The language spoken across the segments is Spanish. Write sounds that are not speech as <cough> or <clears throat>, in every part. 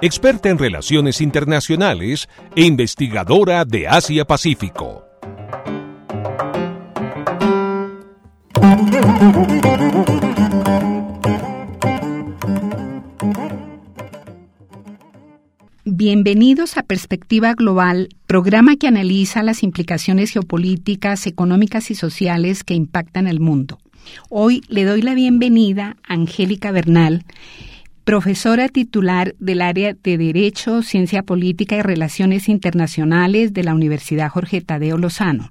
experta en relaciones internacionales e investigadora de Asia-Pacífico. Bienvenidos a Perspectiva Global, programa que analiza las implicaciones geopolíticas, económicas y sociales que impactan el mundo. Hoy le doy la bienvenida a Angélica Bernal, profesora titular del área de Derecho, Ciencia Política y Relaciones Internacionales de la Universidad Jorge Tadeo Lozano.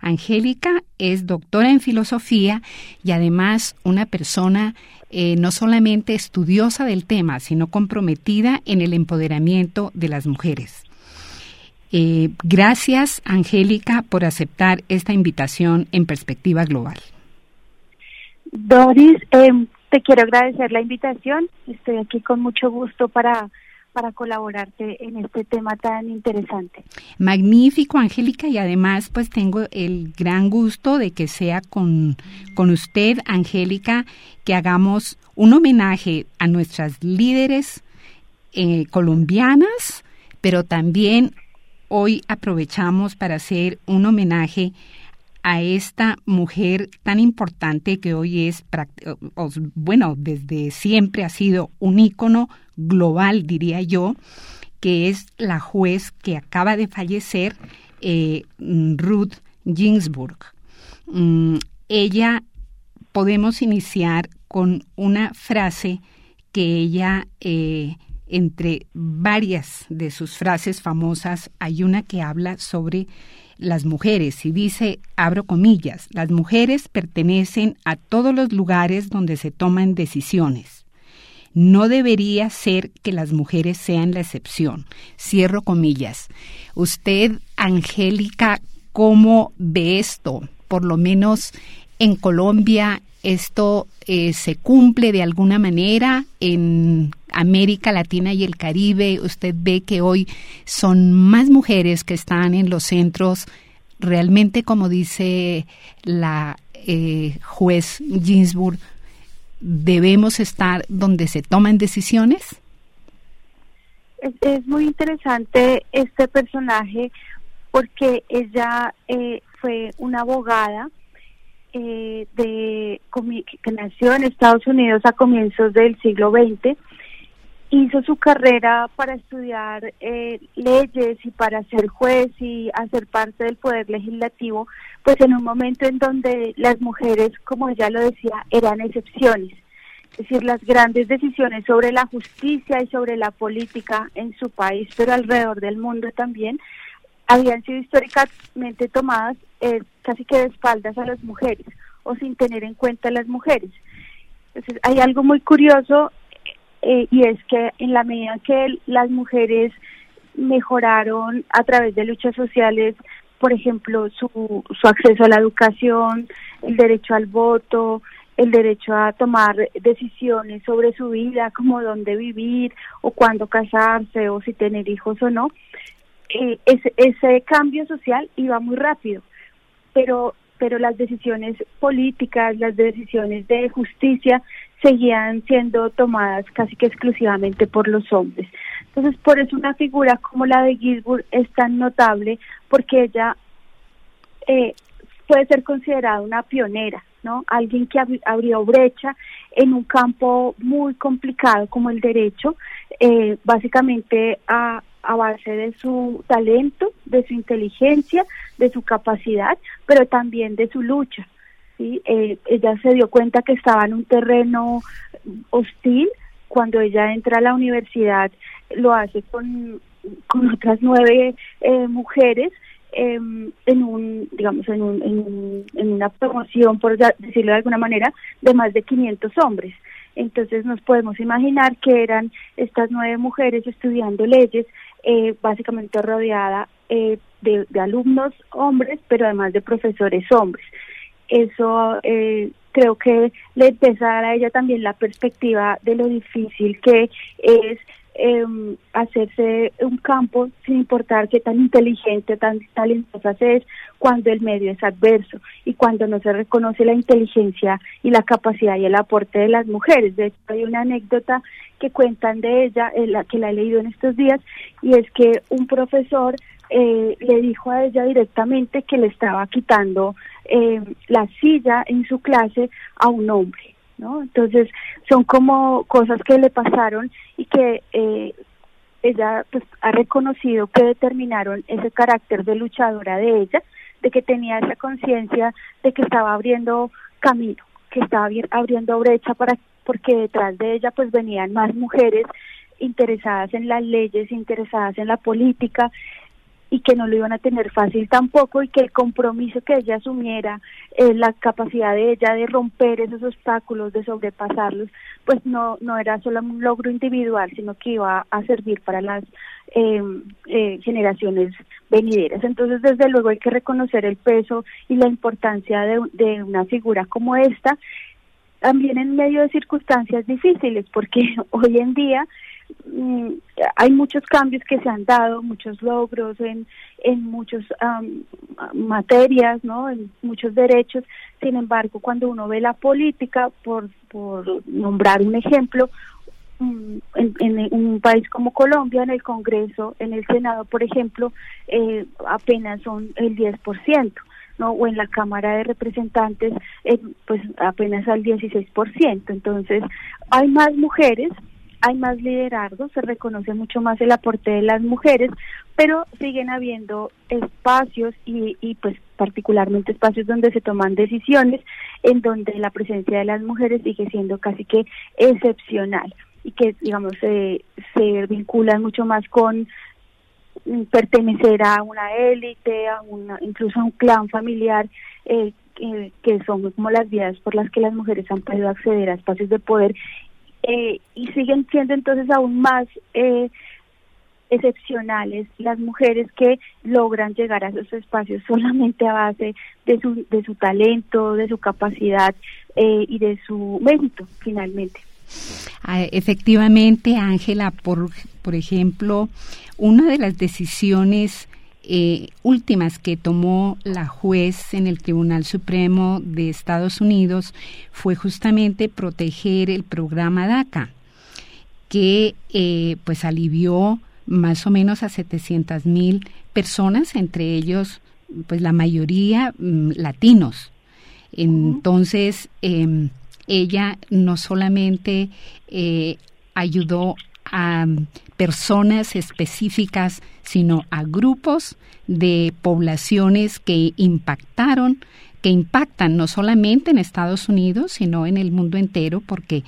Angélica es doctora en filosofía y además una persona eh, no solamente estudiosa del tema, sino comprometida en el empoderamiento de las mujeres. Eh, gracias, Angélica, por aceptar esta invitación en perspectiva global. Doris, em, te quiero agradecer la invitación. Estoy aquí con mucho gusto para para colaborarte en este tema tan interesante. Magnífico, Angélica, y además pues tengo el gran gusto de que sea con, con usted, Angélica, que hagamos un homenaje a nuestras líderes eh, colombianas, pero también hoy aprovechamos para hacer un homenaje a esta mujer tan importante que hoy es, bueno, desde siempre ha sido un ícono global, diría yo, que es la juez que acaba de fallecer, eh, Ruth Ginsburg. Mm, ella, podemos iniciar con una frase que ella, eh, entre varias de sus frases famosas, hay una que habla sobre las mujeres y dice, abro comillas, las mujeres pertenecen a todos los lugares donde se toman decisiones. No debería ser que las mujeres sean la excepción. Cierro comillas. Usted, Angélica, ¿cómo ve esto? Por lo menos en Colombia, esto eh, se cumple de alguna manera en América Latina y el Caribe. Usted ve que hoy son más mujeres que están en los centros. Realmente, como dice la eh, juez Ginsburg, debemos estar donde se toman decisiones. Es, muy interesante este personaje porque ella eh, fue una abogada eh, de, que nació en Estados Unidos a comienzos del siglo XX, hizo su carrera para estudiar eh, leyes y para ser juez y hacer parte del poder legislativo, pues en un momento en donde las mujeres, como ella lo decía, eran excepciones. Es decir, las grandes decisiones sobre la justicia y sobre la política en su país, pero alrededor del mundo también, habían sido históricamente tomadas eh, casi que de espaldas a las mujeres o sin tener en cuenta a las mujeres. Entonces, hay algo muy curioso eh, y es que en la medida que las mujeres mejoraron a través de luchas sociales, por ejemplo, su, su acceso a la educación, el derecho al voto, el derecho a tomar decisiones sobre su vida, como dónde vivir o cuándo casarse o si tener hijos o no, eh, ese, ese cambio social iba muy rápido, pero, pero las decisiones políticas, las decisiones de justicia seguían siendo tomadas casi que exclusivamente por los hombres. Entonces, por eso una figura como la de Gisburg es tan notable, porque ella eh, puede ser considerada una pionera, ¿no? Alguien que abrió brecha en un campo muy complicado como el derecho, eh, básicamente a, a base de su talento, de su inteligencia, de su capacidad, pero también de su lucha. ¿sí? Eh, ella se dio cuenta que estaba en un terreno hostil cuando ella entra a la universidad, lo hace con, con otras nueve eh, mujeres em, en un digamos en, un, en, en, una promoción por decirlo de alguna manera de más de 500 hombres entonces nos podemos imaginar que eran estas nueve mujeres estudiando leyes eh, básicamente rodeada eh, de, alumnos hombres, pero además de profesores hombres. Eso eh, creo que le empieza a dar a ella también la perspectiva de lo difícil que es eh, hacerse un campo sin importar qué tan inteligente, tan talentosa es cuando el medio es adverso y cuando no se reconoce la inteligencia y la capacidad y el aporte de las mujeres. De hecho, hay una anécdota que cuentan de ella, eh, que la he leído en estos días, y es que un profesor eh, le dijo a ella directamente que le estaba quitando eh, la silla en su clase a un hombre ¿no? Entonces son como cosas que le pasaron y que eh, ella pues ha reconocido que determinaron ese carácter de luchadora de ella, de que tenía esa conciencia de que estaba abriendo camino, que estaba abriendo brecha para porque detrás de ella pues venían más mujeres interesadas en las leyes, interesadas en la política y que no lo iban a tener fácil tampoco y que el compromiso que ella asumiera, eh, la capacidad de ella de romper esos obstáculos, de sobrepasarlos, pues no, no era solo un logro individual, sino que iba a servir para las eh, eh, generaciones venideras. Entonces, desde luego hay que reconocer el peso y la importancia de, de una figura como esta, también en medio de circunstancias difíciles, porque <laughs> hoy en día hay muchos cambios que se han dado, muchos logros en, en muchas materias, ¿no? en muchos derechos. Sin embargo, cuando uno ve la política, por, por nombrar un ejemplo, mm, en, en, un país como Colombia, en el Congreso, en el Senado, por ejemplo, eh, apenas son el 10%. ¿no? o en la Cámara de Representantes, eh, pues apenas al 16%. Entonces, hay más mujeres, hay más liderazgo, se reconoce mucho más el aporte de las mujeres, pero siguen habiendo espacios y, y pues particularmente espacios donde se toman decisiones en donde la presencia de las mujeres sigue siendo casi que excepcional y que digamos se, se vinculan mucho más con pertenecer a una élite, a una, incluso a un clan familiar, eh, que son como las vías por las que las mujeres han podido acceder a espacios de poder eh, y siguen siendo entonces aún más eh, excepcionales las mujeres que logran llegar a esos espacios solamente a base de su, de su talento, de su capacidad eh, y de su mérito finalmente. Ah, efectivamente, Ángela, por, por ejemplo, una de las decisiones eh, últimas que tomó la juez en el Tribunal Supremo de Estados Unidos fue justamente proteger el programa DACA, que eh, pues alivió más o menos a 700 mil personas, entre ellos pues la mayoría mm, latinos. Entonces, em, ella no solamente eh, ayudó a personas específicas, sino a grupos de poblaciones que impactaron, que impactan no solamente en Estados Unidos, sino en el mundo entero, porque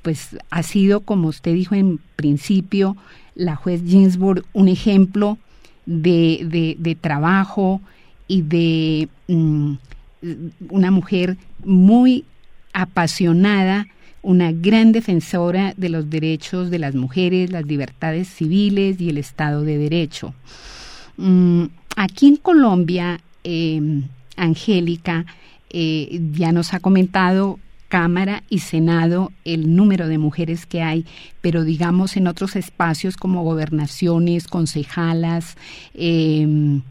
pues ha sido, como usted dijo en principio, la juez Ginsburg un ejemplo de, de, trabajo y de mm, una mujer muy apasionada una gran defensora de los derechos de las mujeres, las libertades civiles y el Estado de Derecho. Mm, aquí en Colombia, em, Angélica eh, ya nos ha comentado Cámara y Senado el número de mujeres que hay, pero digamos en otros espacios como gobernaciones, concejalas, em,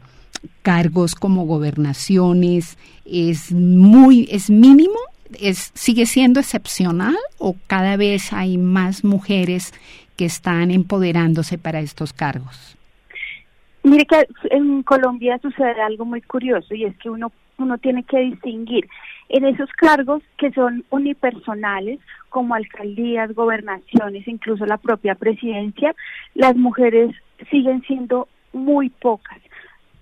cargos como gobernaciones, es muy, es mínimo es, sigue siendo excepcional o cada vez hay más mujeres que están empoderándose para estos cargos? Mire que en Colombia sucede algo muy curioso y es que uno, uno tiene que distinguir en esos cargos que son unipersonales, como alcaldías, gobernaciones, incluso la propia presidencia, las mujeres siguen siendo muy pocas.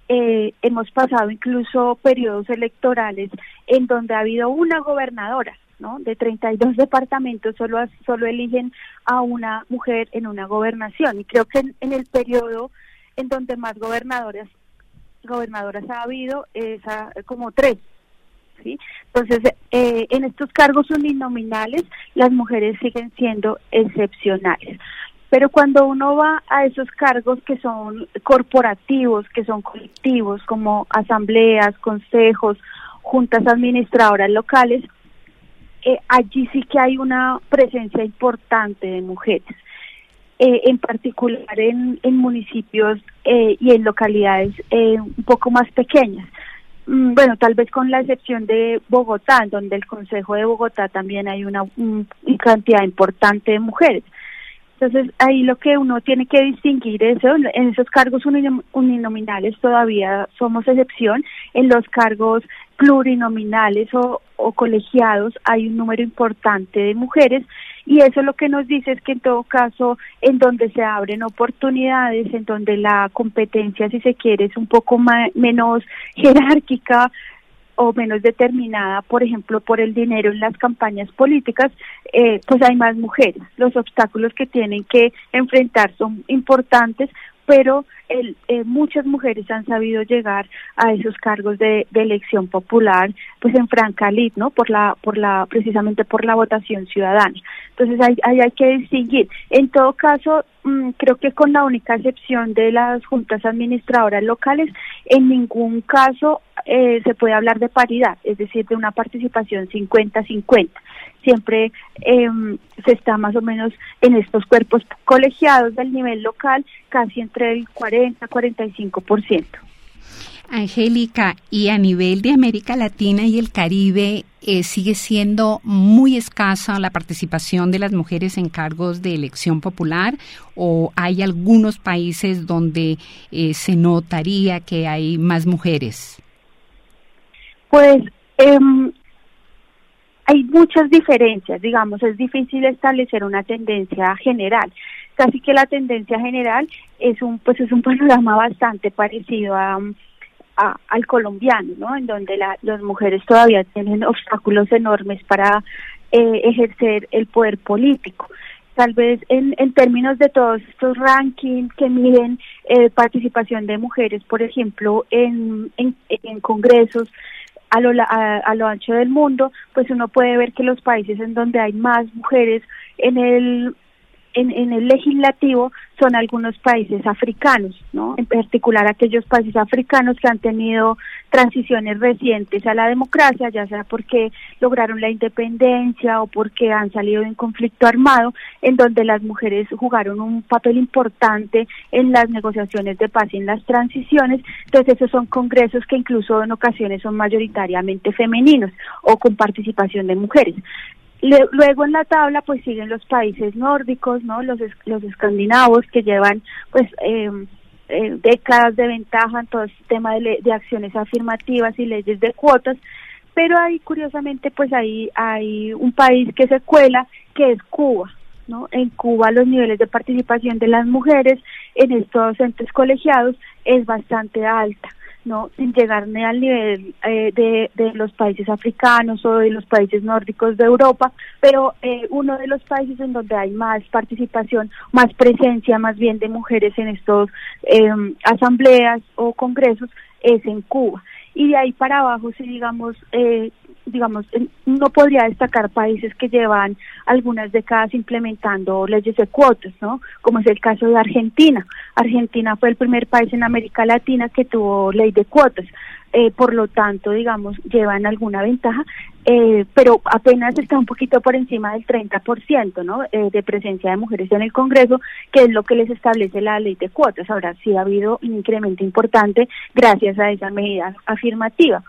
Eh, hemos pasado incluso periodos electorales en donde ha habido una gobernadora, ¿no? De 32 departamentos solo solo eligen a una mujer en una gobernación y creo que en, el periodo en donde más gobernadoras gobernadoras ha habido es como tres, ¿sí? Entonces, eh, en estos cargos uninominales las mujeres siguen siendo excepcionales. Pero cuando uno va a esos cargos que son corporativos, que son colectivos, como asambleas, consejos, juntas administradoras locales, eh, allí sí que hay una presencia importante de mujeres. Eh, en particular en, municipios eh, y en localidades un poco más pequeñas. Mm, bueno, tal vez con la excepción de Bogotá, donde el Consejo de Bogotá también hay una cantidad importante de mujeres. Entonces, ahí lo que uno tiene que distinguir es, en esos cargos uninominales todavía somos excepción, en los cargos plurinominales o, colegiados hay un número importante de mujeres y eso lo que nos dice es que en todo caso, en donde se abren oportunidades, en donde la competencia, si se quiere, es un poco menos <laughs> jerárquica, o menos determinada, por ejemplo, por el dinero en las campañas políticas, eh, pues hay más mujeres. Los obstáculos que tienen que enfrentar son importantes, pero el, eh, muchas mujeres han sabido llegar a esos cargos de, elección popular, pues en franca lid, ¿no? Por la, por la, precisamente por la votación ciudadana. Entonces ahí hay, hay, que distinguir. En todo caso, mm, creo que con la única excepción de las juntas administradoras locales, en ningún caso eh, se puede hablar de paridad, es decir, de una participación 50-50 siempre em, se está más o menos en estos cuerpos colegiados del nivel local, casi entre el 40 45%. Angélica, y a nivel de América Latina y el Caribe, eh, ¿sigue siendo muy escasa la participación de las mujeres en cargos de elección popular o hay algunos países donde eh, se notaría que hay más mujeres? Pues eh, hay muchas diferencias, digamos, es difícil establecer una tendencia general. Casi que la tendencia general es un, pues es un <laughs> panorama bastante parecido a, al colombiano, ¿no? En donde las mujeres todavía tienen obstáculos enormes para eh, ejercer el poder político. Tal vez en, en términos de todos estos rankings que miden eh, participación de mujeres, por ejemplo, en, en, congresos, a lo, a, lo ancho del mundo, pues uno puede ver que los países en donde hay más mujeres en el en, en, el legislativo son algunos países africanos, ¿no? En particular aquellos países africanos que han tenido transiciones recientes a la democracia, ya sea porque lograron la independencia o porque han salido de un conflicto armado, en donde las mujeres jugaron un papel importante en las negociaciones de paz y en las transiciones. Entonces esos son congresos que incluso en ocasiones son mayoritariamente femeninos o con participación de mujeres luego en la tabla pues siguen los países nórdicos, ¿no? Los, los escandinavos que llevan pues eh, décadas de ventaja en todo el tema de, de acciones afirmativas y leyes de cuotas, pero ahí curiosamente pues ahí hay un país que se cuela que es Cuba, ¿no? En Cuba los niveles de participación de las mujeres en estos entes colegiados es bastante alta no sin llegar ni al nivel eh, de, de, los países africanos o de los países nórdicos de Europa, pero eh, uno de los países en donde hay más participación, más presencia más bien de mujeres en estos eh, asambleas o congresos es en Cuba. Y de ahí para abajo, si digamos, eh, digamos, no podría destacar países que llevan algunas décadas implementando leyes de cuotas, ¿no? Como es el caso de Argentina. Argentina fue el primer país en América Latina que tuvo ley de cuotas. Eh, por lo tanto, digamos, llevan alguna ventaja, eh, pero apenas está un poquito por encima del 30%, ¿no? Eh, de presencia de mujeres en el Congreso, que es lo que les establece la ley de cuotas. Ahora sí ha habido un incremento importante gracias a esa medida afirmativa.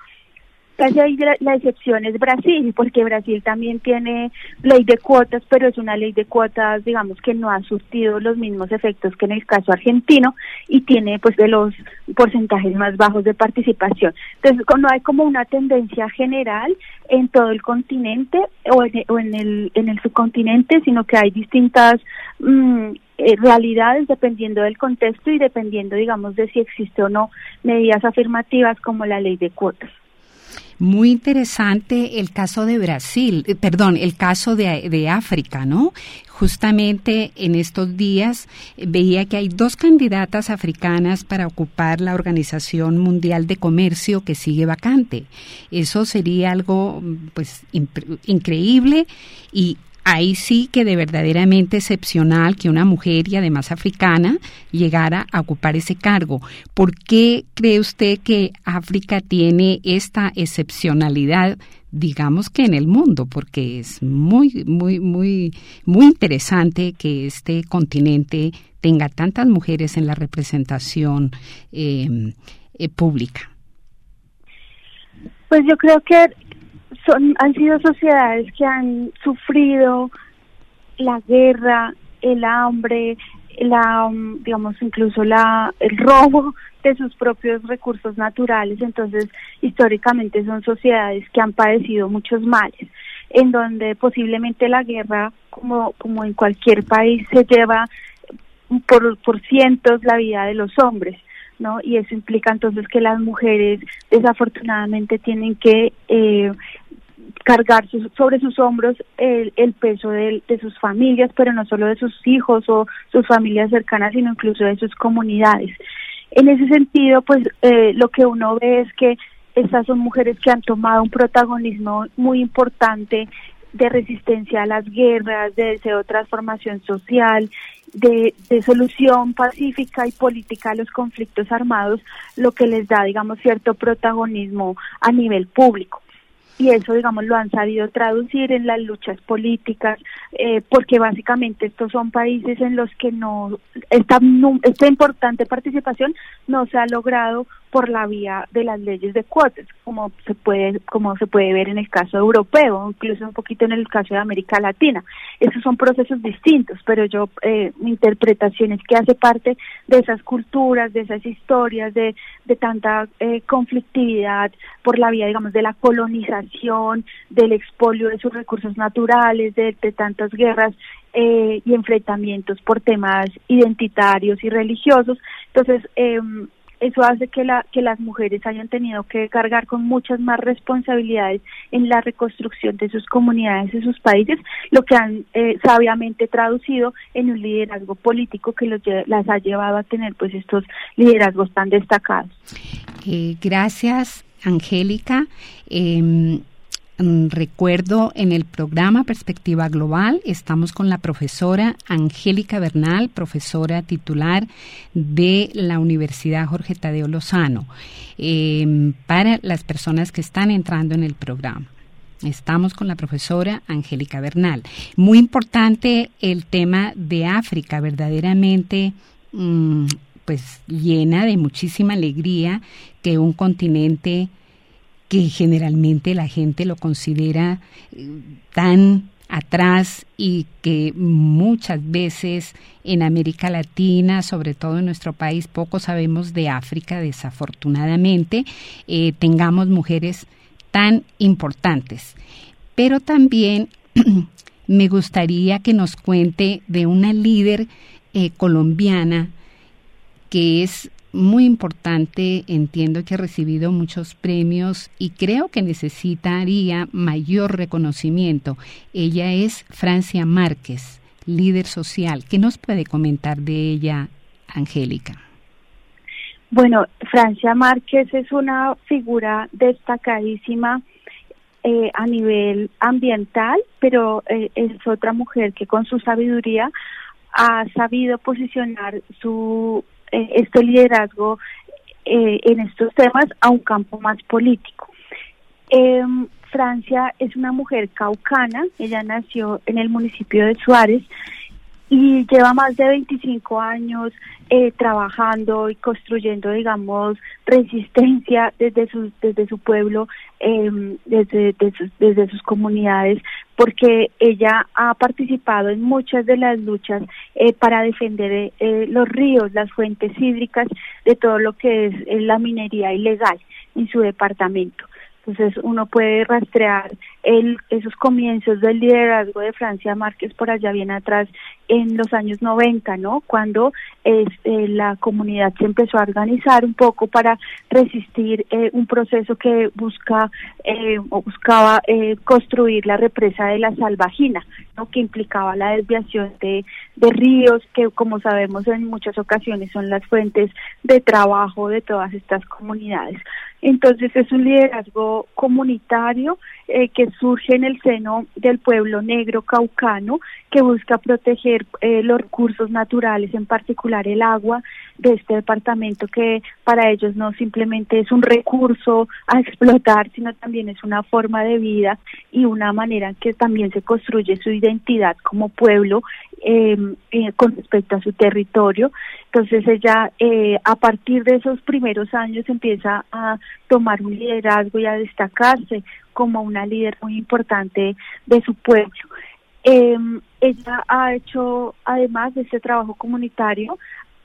Casi ahí la, excepción es Brasil, porque Brasil también tiene ley de cuotas, pero es una ley de cuotas, digamos, que no ha surtido los mismos efectos que en el caso argentino y tiene pues de los porcentajes más bajos de participación. Entonces, no hay como una tendencia general en todo el continente o en, el, en el subcontinente, sino que hay distintas mm, eh, realidades dependiendo del contexto y dependiendo, digamos, de si existe o no medidas afirmativas como la ley de cuotas. Muy interesante el caso de Brasil, eh, perdón, el caso de, de África, ¿no? Justamente en estos días eh, veía que hay dos candidatas africanas para ocupar la Organización Mundial de Comercio que sigue vacante. Eso sería algo pues increíble y ahí sí que de verdaderamente excepcional que una mujer y además africana llegara a ocupar ese cargo. ¿Por qué cree usted que África tiene esta excepcionalidad, digamos que en el mundo? Porque es muy, muy, muy, muy interesante que este continente tenga tantas mujeres en la representación eh, eh, pública. Pues yo creo que son han sido sociedades que han sufrido la guerra, el hambre, la mm, digamos incluso la el robo de sus propios recursos naturales, entonces históricamente son sociedades que han padecido muchos males, en donde posiblemente la guerra como como en cualquier país se lleva por por cientos la vida de los hombres. ¿no? Y eso implica entonces que las mujeres desafortunadamente tienen que eh, cargar sobre sus hombros el, peso de, de, sus familias, pero no solo de sus hijos o sus familias cercanas, sino incluso de sus comunidades. En ese sentido, pues eh, lo que uno ve es que estas son mujeres que han tomado un protagonismo muy importante de resistencia a las guerras, de deseo de transformación social, de, de, solución pacífica y política a los conflictos armados, lo que les da, digamos, cierto protagonismo a nivel público y eso, digamos, lo han sabido traducir en las luchas políticas, eh, porque básicamente estos son países en los que no esta, esta importante participación no se ha logrado por la vía de las leyes de cuotas, como se puede como se puede ver en el caso europeo, incluso un poquito en el caso de América Latina. Esos son procesos distintos, pero yo eh, mi interpretación es que hace parte de esas culturas, de esas historias, de, de tanta eh, conflictividad por la vía, digamos, de la colonización, del expolio de sus recursos naturales, de, tantas guerras eh, y enfrentamientos por temas identitarios y religiosos. Entonces, eh, eso hace que, la, que las mujeres hayan tenido que cargar con muchas más responsabilidades en la reconstrucción de sus comunidades y sus países, lo que han eh, sabiamente traducido en un liderazgo político que los, las ha llevado a tener pues estos liderazgos tan destacados. Eh, gracias, Angélica. Eh, Mm, recuerdo en el programa Perspectiva Global estamos con la profesora Angélica Bernal, profesora titular de la Universidad Jorge Tadeo Lozano, em, para las personas que están entrando en el programa. Estamos con la profesora Angélica Bernal. Muy importante el tema de África, verdaderamente mm, pues llena de muchísima alegría que un continente que generalmente la gente lo considera eh, tan atrás y que muchas veces en América Latina, sobre todo en nuestro país, poco sabemos de África, desafortunadamente, eh, tengamos mujeres tan importantes. Pero también <clears throat> me gustaría que nos cuente de una líder eh, colombiana que es muy importante, entiendo que ha recibido muchos premios y creo que necesitaría mayor reconocimiento. Ella es Francia Márquez, líder social. ¿Qué nos puede comentar de ella, Angélica? Bueno, Francia Márquez es una figura destacadísima eh, a nivel ambiental, pero eh, es otra mujer que con su sabiduría ha sabido posicionar su eh, este liderazgo eh, en estos temas a un campo más político. Em, Francia es una mujer caucana, ella nació en el municipio de Suárez y lleva más de 25 años eh, trabajando y construyendo, digamos, resistencia desde su, desde su pueblo, eh, desde, desde, sus, comunidades, porque ella ha participado en muchas de las luchas eh, para defender eh, los ríos, las fuentes hídricas, de todo lo que es la minería ilegal en su departamento. Entonces uno puede rastrear el, esos comienzos del liderazgo de Francia Márquez por allá bien atrás en los años 90, ¿no? Cuando este, la comunidad se empezó a organizar un poco para resistir eh, un proceso que busca eh, o buscaba eh, construir la represa de la Salvajina, ¿no? Que implicaba la desviación de, de ríos, que como sabemos en muchas ocasiones son las fuentes de trabajo de todas estas comunidades. Entonces es un liderazgo comunitario eh, que surge en el seno del pueblo negro caucano que busca proteger eh, los recursos naturales, en particular el agua de este departamento que para ellos no simplemente es un recurso a explotar, sino también es una forma de vida y una manera en que también se construye su identidad como pueblo em, eh, con respecto a su territorio. Entonces ella eh, a partir de esos primeros años empieza a tomar un liderazgo y a destacarse como una líder muy importante de su pueblo. Eh, ella ha hecho, además de este trabajo comunitario,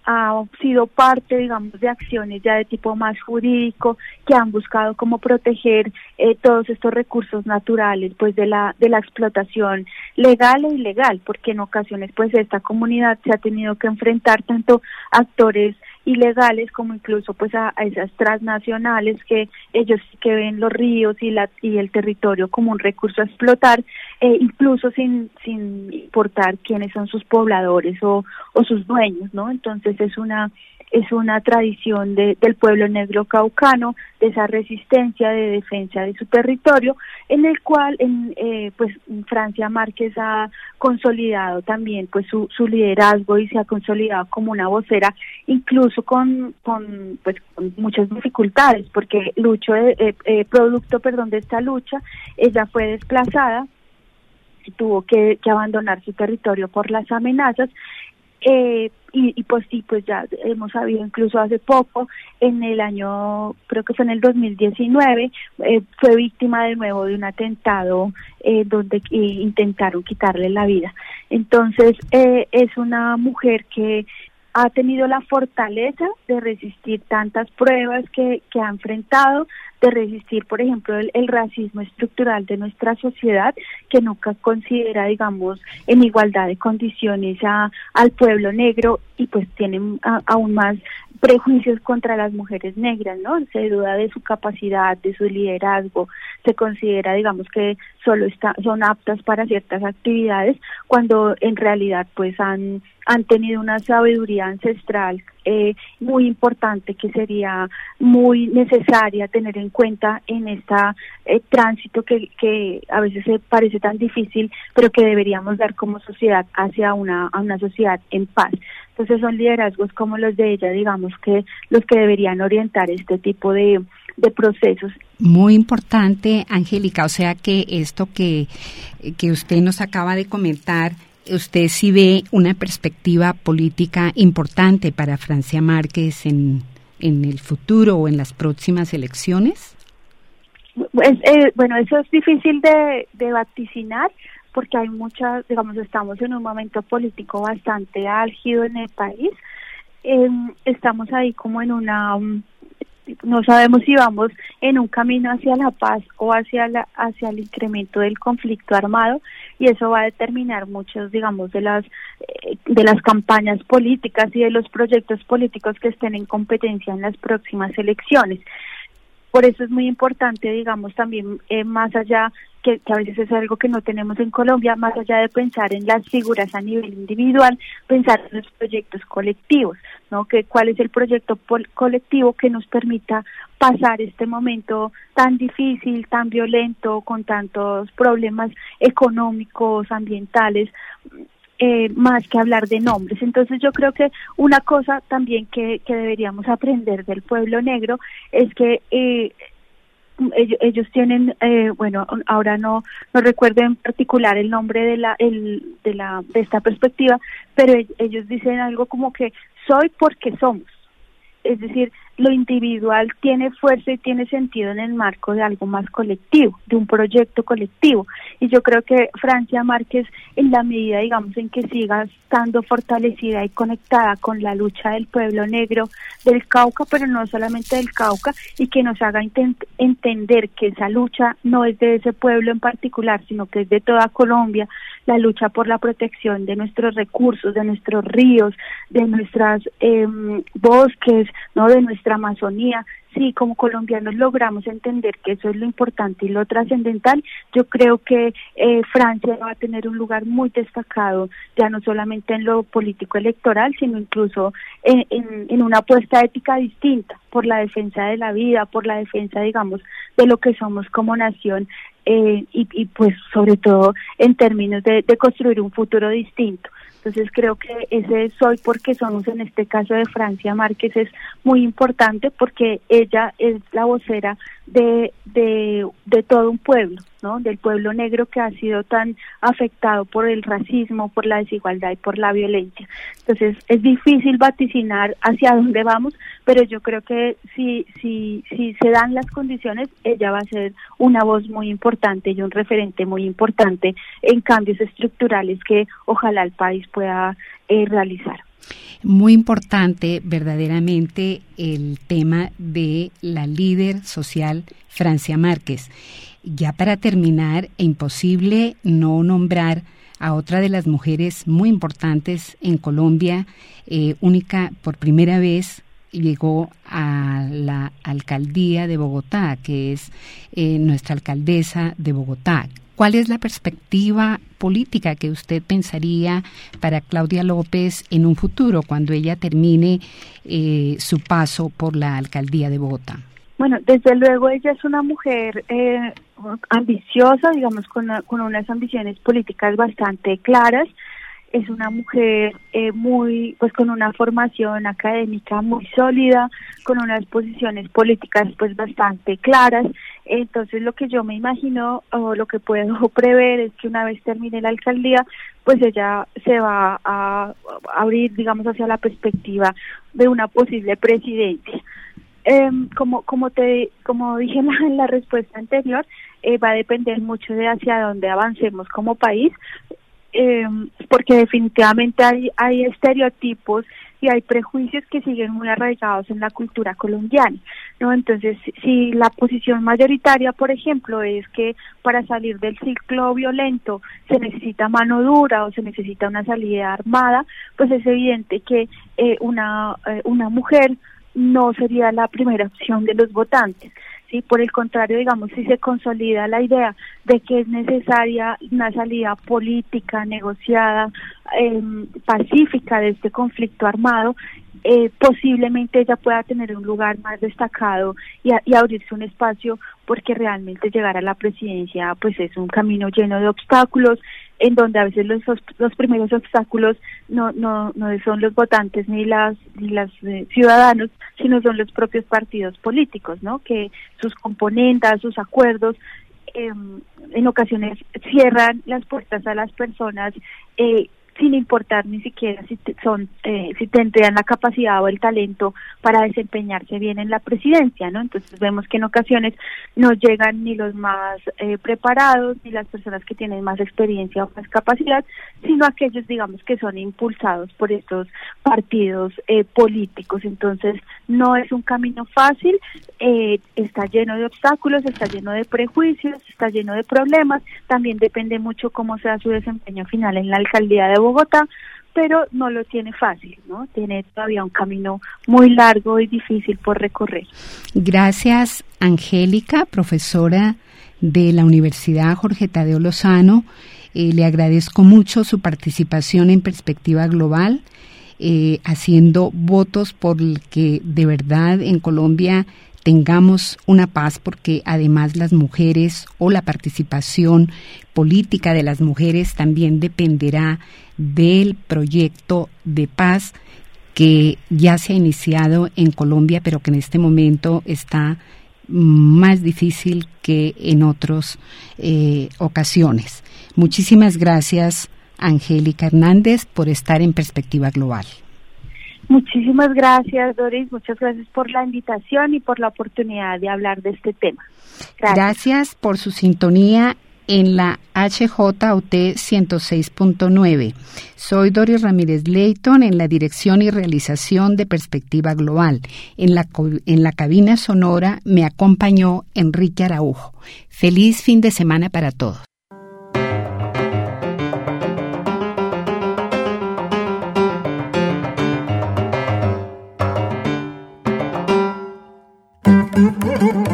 ha sido parte, digamos, de acciones ya de tipo más jurídico que han buscado cómo proteger eh, todos estos recursos naturales, pues de la de la explotación legal e ilegal, porque en ocasiones, pues esta comunidad se ha tenido que enfrentar tanto actores ilegales como incluso pues a, esas transnacionales que ellos que ven los ríos y la y el territorio como un recurso a explotar eh, incluso sin sin importar quiénes son sus pobladores o, o sus dueños no entonces es una es una tradición de, del pueblo negro caucano, de esa resistencia de defensa de su territorio, en el cual en, eh, pues Francia Márquez ha consolidado también pues su, su liderazgo y se ha consolidado como una vocera, incluso con, con pues con muchas dificultades, porque lucho eh, eh, producto perdón de esta lucha, ella fue desplazada tuvo que, que, abandonar su territorio por las amenazas eh, y, pues sí, pues ya hemos sabido incluso hace poco, en el año, creo que fue en el 2019, eh, fue víctima de nuevo de un atentado eh, donde intentaron quitarle la vida. Entonces, eh, es una mujer que ha tenido la fortaleza de resistir tantas pruebas que, que ha enfrentado, de resistir, por ejemplo, el, racismo estructural de nuestra sociedad, que nunca considera, digamos, en igualdad de condiciones a, al pueblo negro y pues tienen aún más prejuicios contra las mujeres negras, ¿no? Se duda de su capacidad, de su liderazgo, se considera, digamos, que solo está, son aptas para ciertas actividades, cuando en realidad, pues, han, han tenido una sabiduría ancestral eh, muy importante que sería muy necesaria tener en cuenta en este tránsito que, que a veces se parece tan difícil, pero que deberíamos dar como sociedad hacia una, a una sociedad en paz. Entonces son liderazgos como los de ella, digamos que los que deberían orientar este tipo de, de procesos. Muy importante, Angélica, o sea que esto que, que usted nos acaba de comentar, usted sí ve una perspectiva política importante para Francia Márquez en, en el futuro o en las próximas elecciones. Pues, eh, bueno, eso es difícil de, de vaticinar, porque hay muchas, digamos, estamos en un momento político bastante álgido en el país. Eh, estamos ahí como en una, um, no sabemos si vamos en un camino hacia la paz o hacia la, hacia el incremento del conflicto armado y eso va a determinar muchos, digamos, de las eh, de las campañas políticas y de los proyectos políticos que estén en competencia en las próximas elecciones. Por eso es muy importante, digamos, también eh, más allá, que, a veces es algo que no tenemos en Colombia, más allá de pensar en las figuras a nivel individual, pensar en los proyectos colectivos, ¿no? Que cuál es el proyecto colectivo que nos permita pasar este momento tan difícil, tan violento, con tantos problemas económicos, ambientales, eh, más que hablar de nombres. Entonces yo creo que una cosa también que, que deberíamos aprender del pueblo negro es que eh, ellos, ellos, tienen, eh, bueno, ahora no no recuerdo en particular el nombre de la el, de la de esta perspectiva, pero ellos dicen algo como que soy porque somos. Es decir, lo individual tiene fuerza y tiene sentido en el marco de algo más colectivo, de un proyecto colectivo. Y yo creo que Francia Márquez, en la medida, digamos, en que siga estando fortalecida y conectada con la lucha del pueblo negro del Cauca, pero no solamente del Cauca, y que nos haga entender que esa lucha no es de ese pueblo en particular, sino que es de toda Colombia, la lucha por la protección de nuestros recursos, de nuestros ríos, de nuestras eh, bosques, no de nuestra Amazonía, si como colombianos logramos entender que eso es lo importante y lo trascendental, yo creo que eh, Francia va a tener un lugar muy destacado, ya no solamente en lo político electoral, sino incluso en, una apuesta ética distinta por la defensa de la vida, por la defensa, digamos, de lo que somos como nación eh, y, y, pues sobre todo en términos de construir un futuro distinto. Entonces creo que ese soy porque somos en este caso de Francia Márquez es muy importante porque ella es la vocera de, de, de todo un pueblo, ¿no? Del pueblo negro que ha sido tan afectado por el racismo, por la desigualdad y por la violencia. Entonces es difícil vaticinar hacia dónde vamos, pero yo creo que si, si, si se dan las condiciones, ella va a ser una voz muy importante y un referente muy importante en cambios estructurales que ojalá el país pueda eh, realizar. Muy importante verdaderamente el tema de la líder social Francia Márquez. Ya para terminar, es imposible no nombrar a otra de las mujeres muy importantes en Colombia, eh, única por primera vez llegó a la alcaldía de Bogotá, que es eh, nuestra alcaldesa de Bogotá, ¿Cuál es la perspectiva política que usted pensaría para Claudia López en un futuro, cuando ella termine eh, su paso por la alcaldía de Bogotá? Bueno, desde luego ella es una mujer eh, ambiciosa, digamos, con, con unas ambiciones políticas bastante claras es una mujer eh, muy, pues con una formación académica muy sólida, con unas posiciones políticas pues bastante claras. Entonces lo que yo me imagino o lo que puedo <laughs> prever es que una vez termine la alcaldía, pues ella se va a abrir, digamos, hacia la perspectiva de una posible presidencia. Em, como como te como dije <laughs> en la, respuesta anterior eh, va a depender mucho de hacia dónde avancemos como país eh, porque definitivamente hay, hay estereotipos y hay prejuicios que siguen muy arraigados en la cultura colombiana, ¿no? Entonces, si la posición mayoritaria, por ejemplo, es que para salir del ciclo violento se necesita mano dura o se necesita una salida armada, pues es evidente que eh, una, eh, una mujer no sería la primera opción de los votantes. ¿Sí? Por el contrario, digamos, si se consolida la idea de que es necesaria una salida política, negociada, eh, pacífica de este conflicto armado, eh, posiblemente ella pueda tener un lugar más destacado y, y, abrirse un espacio porque realmente llegar a la presidencia pues es un camino lleno de obstáculos en donde a veces los, los primeros obstáculos no, no, no son los votantes ni las, ni las eh, ciudadanos, sino son los propios partidos políticos, ¿no? Que sus componentes, sus acuerdos, em, en ocasiones cierran las puertas a las personas eh, sin importar ni siquiera si son eh, si tendrían la capacidad o el talento para desempeñarse bien en la presidencia no entonces vemos que en ocasiones no llegan ni los más eh, preparados ni las personas que tienen más experiencia o más capacidad sino aquellos digamos que son impulsados por estos partidos eh, políticos. Entonces no es un camino fácil está lleno de obstáculos está lleno de prejuicios está lleno de problemas. También depende mucho cómo sea su desempeño final en la alcaldía de Bogotá, pero no lo tiene fácil, ¿no? Tiene todavía un camino muy largo y difícil por recorrer. Gracias, Angélica, profesora de la Universidad Jorge Tadeo Lozano. Eh, le agradezco mucho su participación en Perspectiva Global, eh, haciendo votos por que de verdad en Colombia tengamos una paz porque además las mujeres o la participación política de las mujeres también dependerá del proyecto de paz que ya se ha iniciado en Colombia, pero que en este momento está más difícil que en otras eh, ocasiones. Muchísimas gracias, Angélica Hernández, por estar en Perspectiva Global. Muchísimas gracias, Doris. Muchas gracias por la invitación y por la oportunidad de hablar de este tema. Gracias, por su sintonía en la HJUT 106.9. Soy Doris Ramírez Leighton en la dirección y realización de Perspectiva Global. En la, en la cabina sonora me acompañó Enrique Araujo. Feliz fin de semana para todos.